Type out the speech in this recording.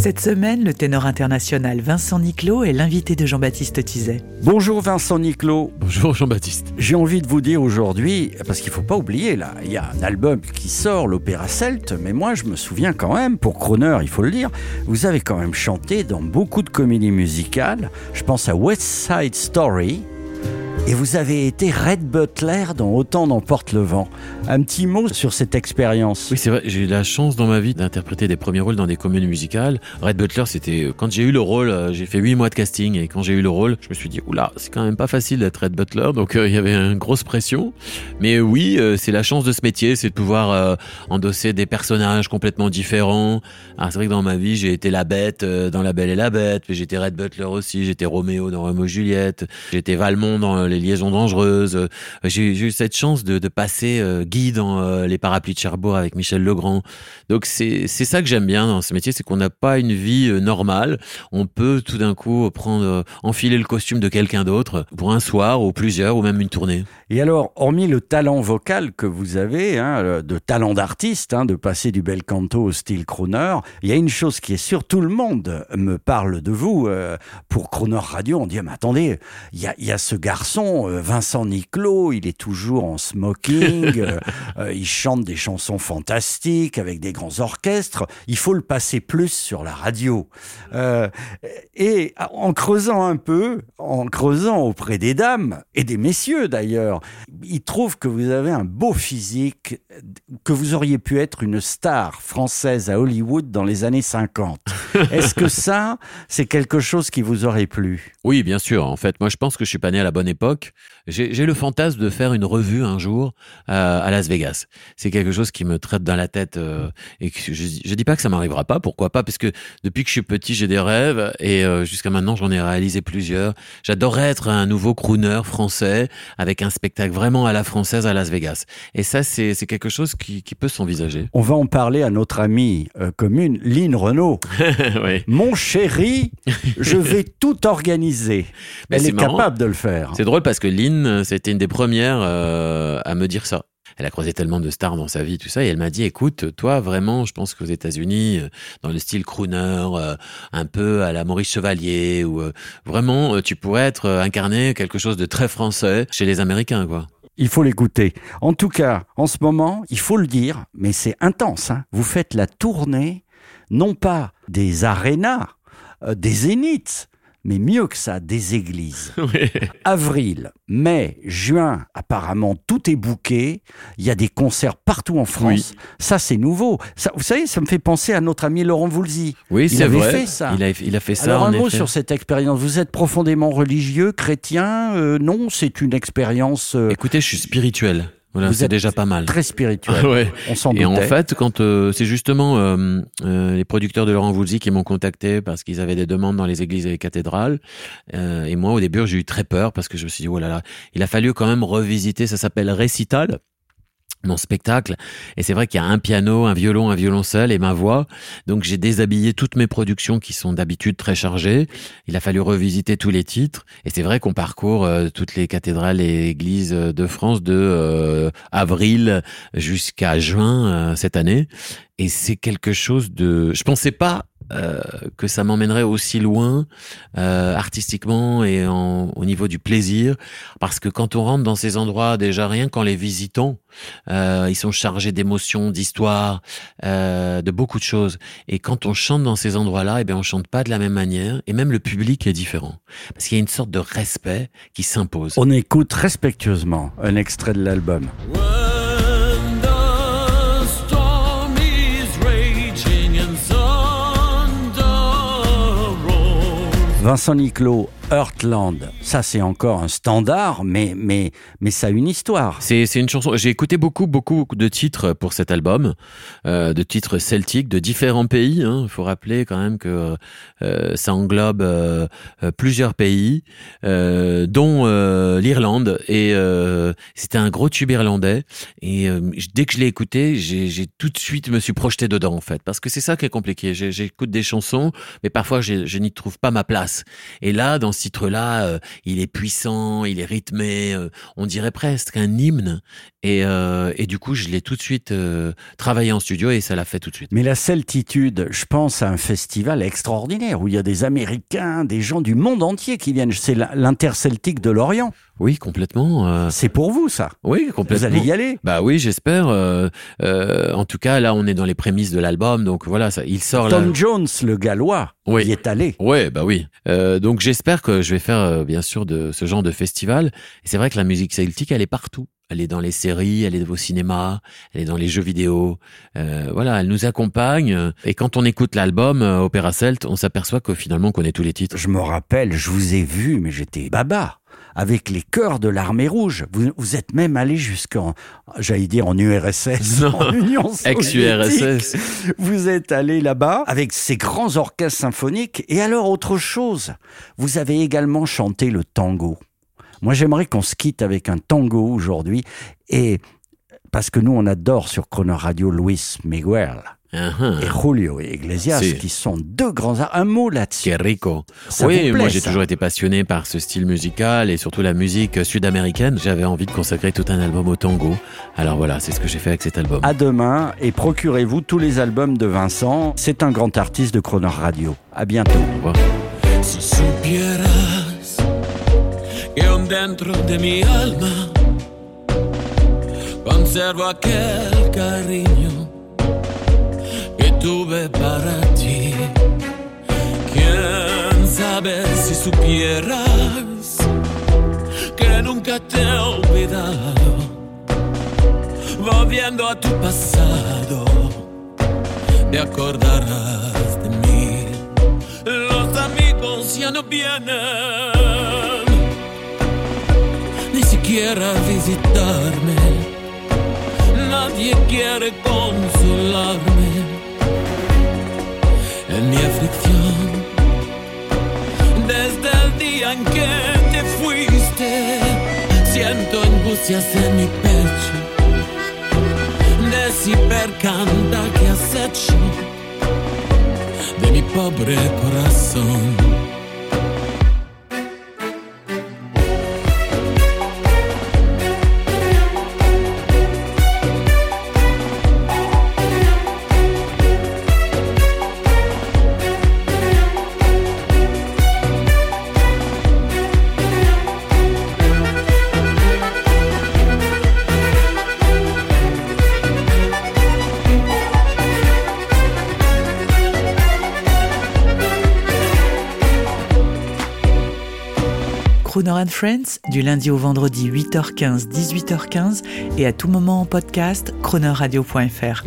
Cette semaine, le ténor international Vincent Niclot est l'invité de Jean-Baptiste Tizet. Bonjour Vincent Niclot. Bonjour Jean-Baptiste. J'ai envie de vous dire aujourd'hui, parce qu'il faut pas oublier là, il y a un album qui sort, l'opéra celte, mais moi je me souviens quand même, pour Croner, il faut le dire, vous avez quand même chanté dans beaucoup de comédies musicales. Je pense à West Side Story. Et vous avez été Red Butler dans Autant d'emporte le vent. Un petit mot sur cette expérience. Oui, c'est vrai, j'ai eu la chance dans ma vie d'interpréter des premiers rôles dans des comédies musicales. Red Butler, c'était euh, quand j'ai eu le rôle, euh, j'ai fait huit mois de casting et quand j'ai eu le rôle, je me suis dit oula, c'est quand même pas facile d'être Red Butler, donc euh, il y avait une grosse pression. Mais oui, c'est la chance de ce métier, c'est de pouvoir endosser des personnages complètement différents. Alors c'est vrai que dans ma vie, j'ai été la bête dans La Belle et la Bête, mais j'étais Red Butler aussi, j'étais Roméo dans Roméo et Juliette, j'étais Valmont dans Les Liaisons dangereuses. Euh, J'ai eu cette chance de, passer euh, Guy dans euh, Les Parapluies de Cherbourg avec Michel Legrand. Donc c'est ça que j'aime bien dans ce métier, c'est qu'on n'a pas une vie normale. On peut tout d'un coup prendre, enfiler le costume de quelqu'un d'autre pour un soir ou plusieurs ou même une tournée. Et alors, hormis le talent vocal que vous avez, hein, de talent d'artiste, hein, de passer du bel canto au style crooner, il y a une chose qui est sûre, tout le monde me parle de vous. pour Crooner Radio, on dit, Ah, mais attendez, il y a, y a ce garçon, euh, Vincent Niclot, il est toujours en smoking, euh, euh, il chante des chansons fantastiques avec des grands orchestres, il faut le passer plus sur la radio. Euh, et en creusant un peu, en creusant auprès des dames et des messieurs d'ailleurs, ils trouvent que vous avez un beau physique, que vous auriez pu être une star française à Hollywood dans les années 50. Est-ce que ça, c'est quelque chose qui vous aurait plu? Oui, bien sûr. En fait, moi, je pense que je suis pas né à la bonne époque. J'ai j'ai le fantasme de faire une revue un jour euh, à Las Vegas. C'est quelque chose qui me traite dans la tête euh, et que je, je dis pas que ça m'arrivera pas. Pourquoi pas Parce que depuis que je suis petit, j'ai des rêves et euh, jusqu'à maintenant, j'en ai réalisé plusieurs. J'adorerais être un nouveau crooner français avec un spectacle vraiment à la française à Las Vegas. Et ça, c'est quelque chose qui, qui peut s'envisager. On va en parler à notre amie commune, Lynn Renault. oui. Mon chéri, je vais tout organiser. Mais Elle est marrant. capable de le faire. C'est drôle parce que Lynn, c'était une des premières euh, à me dire ça. Elle a croisé tellement de stars dans sa vie, tout ça, et elle m'a dit, écoute, toi, vraiment, je pense qu'aux États-Unis, euh, dans le style crooner, euh, un peu à la Maurice Chevalier, ou euh, vraiment, euh, tu pourrais être euh, incarné quelque chose de très français chez les Américains, quoi. Il faut l'écouter. En tout cas, en ce moment, il faut le dire, mais c'est intense. hein. Vous faites la tournée, non pas des arénas, euh, des zéniths, mais mieux que ça, des églises. Avril, mai, juin, apparemment tout est bouqué. Il y a des concerts partout en France. Ça, c'est nouveau. Ça, vous savez, ça me fait penser à notre ami Laurent Voulzy. Oui, Il avait vrai. fait ça. Il a, il a fait ça. Alors un mot effet. sur cette expérience. Vous êtes profondément religieux, chrétien Euh, Non, c'est une expérience euh, Écoutez, je suis spirituel. Voilà, c'est déjà pas mal. très spirituelle. Ouais. On s'en Et en fait, quand euh, c'est justement euh, euh, les producteurs de Laurent Voulzy qui m'ont contacté parce qu'ils avaient des demandes dans les églises et les cathédrales, euh, et moi au début j'ai eu très peur parce que je me suis dit oh là là, il a fallu quand même revisiter. Ça s'appelle Récital mon spectacle. Et c'est vrai qu'il y a un piano, un violon, un violoncelle et ma voix. Donc j'ai déshabillé toutes mes productions qui sont d'habitude très chargées. Il a fallu revisiter tous les titres. Et c'est vrai qu'on parcourt euh, toutes les cathédrales et églises euh, de France de euh, avril jusqu'à juin euh, cette année. Et c'est quelque chose de je pensais pas euh, que ça m'emmènerait aussi loin euh, artistiquement et en- au niveau du plaisir. Parce que quand on rentre dans ces endroits déjà rien qu'en les visitant euh, ils sont chargés d'émotions d'histoires euh, de beaucoup de choses. Et quand on chante dans ces endroits là et bien on chante pas de la même manière et même le public est différent. Parce qu'il y a une sorte de respect qui s'impose. On écoute respectueusement un extrait de l'album. Vincent Niclot, Heartland, ça c'est encore un standard, mais, mais, mais ça a une histoire. C'est c'est une chanson. J'ai écouté beaucoup beaucoup de titres pour cet album, euh, de titres celtiques de différents pays. Il faut rappeler quand même que euh, ça englobe euh, euh, plusieurs pays, euh, dont euh, l'Irlande. Et c'était un gros tube irlandais. Et dès que je l'ai écouté, j'ai tout de suite me suis projeté dedans en fait, parce que c'est ça qui est compliqué. J'écoute des chansons, mais parfois je n'y trouve pas ma place. Et là, dans ce titre-là, euh, il est puissant, il est rythmé, euh, on dirait presque un hymne. Et, euh, et du coup, je l'ai tout de suite travaillé en studio et ça l'a fait tout de suite. Mais la Celtitude, je pense à un festival extraordinaire où il y a des Américains, des gens du monde entier qui viennent. C'est l'Interceltique de l'Orient. Oui, complètement. C'est pour vous, ça. oui, Vous complètement. allez y aller. Bah oui, j'espère. en tout cas, là, on est dans les prémices de l'album, donc voilà, ça, il sort. Tom Jones, le gallois, Oui. y est allé. Ouais, bah oui. Donc j'espère que je vais faire euh, bien sûr de ce genre de festival. Et c'est vrai que la musique celtique, elle est partout. Elle est dans les séries, elle est au cinéma, elle est dans les jeux vidéo. Euh, voilà, elle nous accompagne. Et quand on écoute l'album euh, Opéra Celt, on s'aperçoit que finalement on connaît tous les titres. Je me rappelle, je vous ai vu, mais j'étais baba. Avec les chœurs de l'armée rouge. Vous, vous êtes même allé jusqu'en, j'allais dire en URSS, Non. en Union. Ex-URSS. Vous êtes allé là-bas avec ces grands orchestres symphoniques. Et alors, autre chose, vous avez également chanté le tango. Moi, j'aimerais qu'on se quitte avec un tango aujourd'hui. Et parce que nous, on adore sur Croner Radio Luis Miguel Ah, ah. et Julio Iglesias, Si. qui sont deux grands arts. Un mot là-dessus. Que rico. Ça oui, plaît, moi j'ai ça toujours été passionné par ce style musical et surtout la musique sud-américaine. J'avais envie de consacrer tout un album au tango. Alors voilà, c'est ce que j'ai fait avec cet album. À demain et procurez-vous tous les albums de Vincent. C'est un grand artiste de Croner Radio. À bientôt. Au revoir. Si supieras que aún dentro de mi alma conservo aquel cariño tuve para ti. Quién sabe si supieras que nunca te he olvidado, volviendo a tu pasado, te acordarás de mí. Los amigos ya no vienen, ni siquiera a visitarme. Nadie quiere consolarme en que te fuiste, siento angustias en mi pecho. De cibercanta que has hecho de mi pobre corazón. Crooner Friends, du lundi au vendredi 8h15, 18h15 et à tout moment en podcast, croonerradio.fr.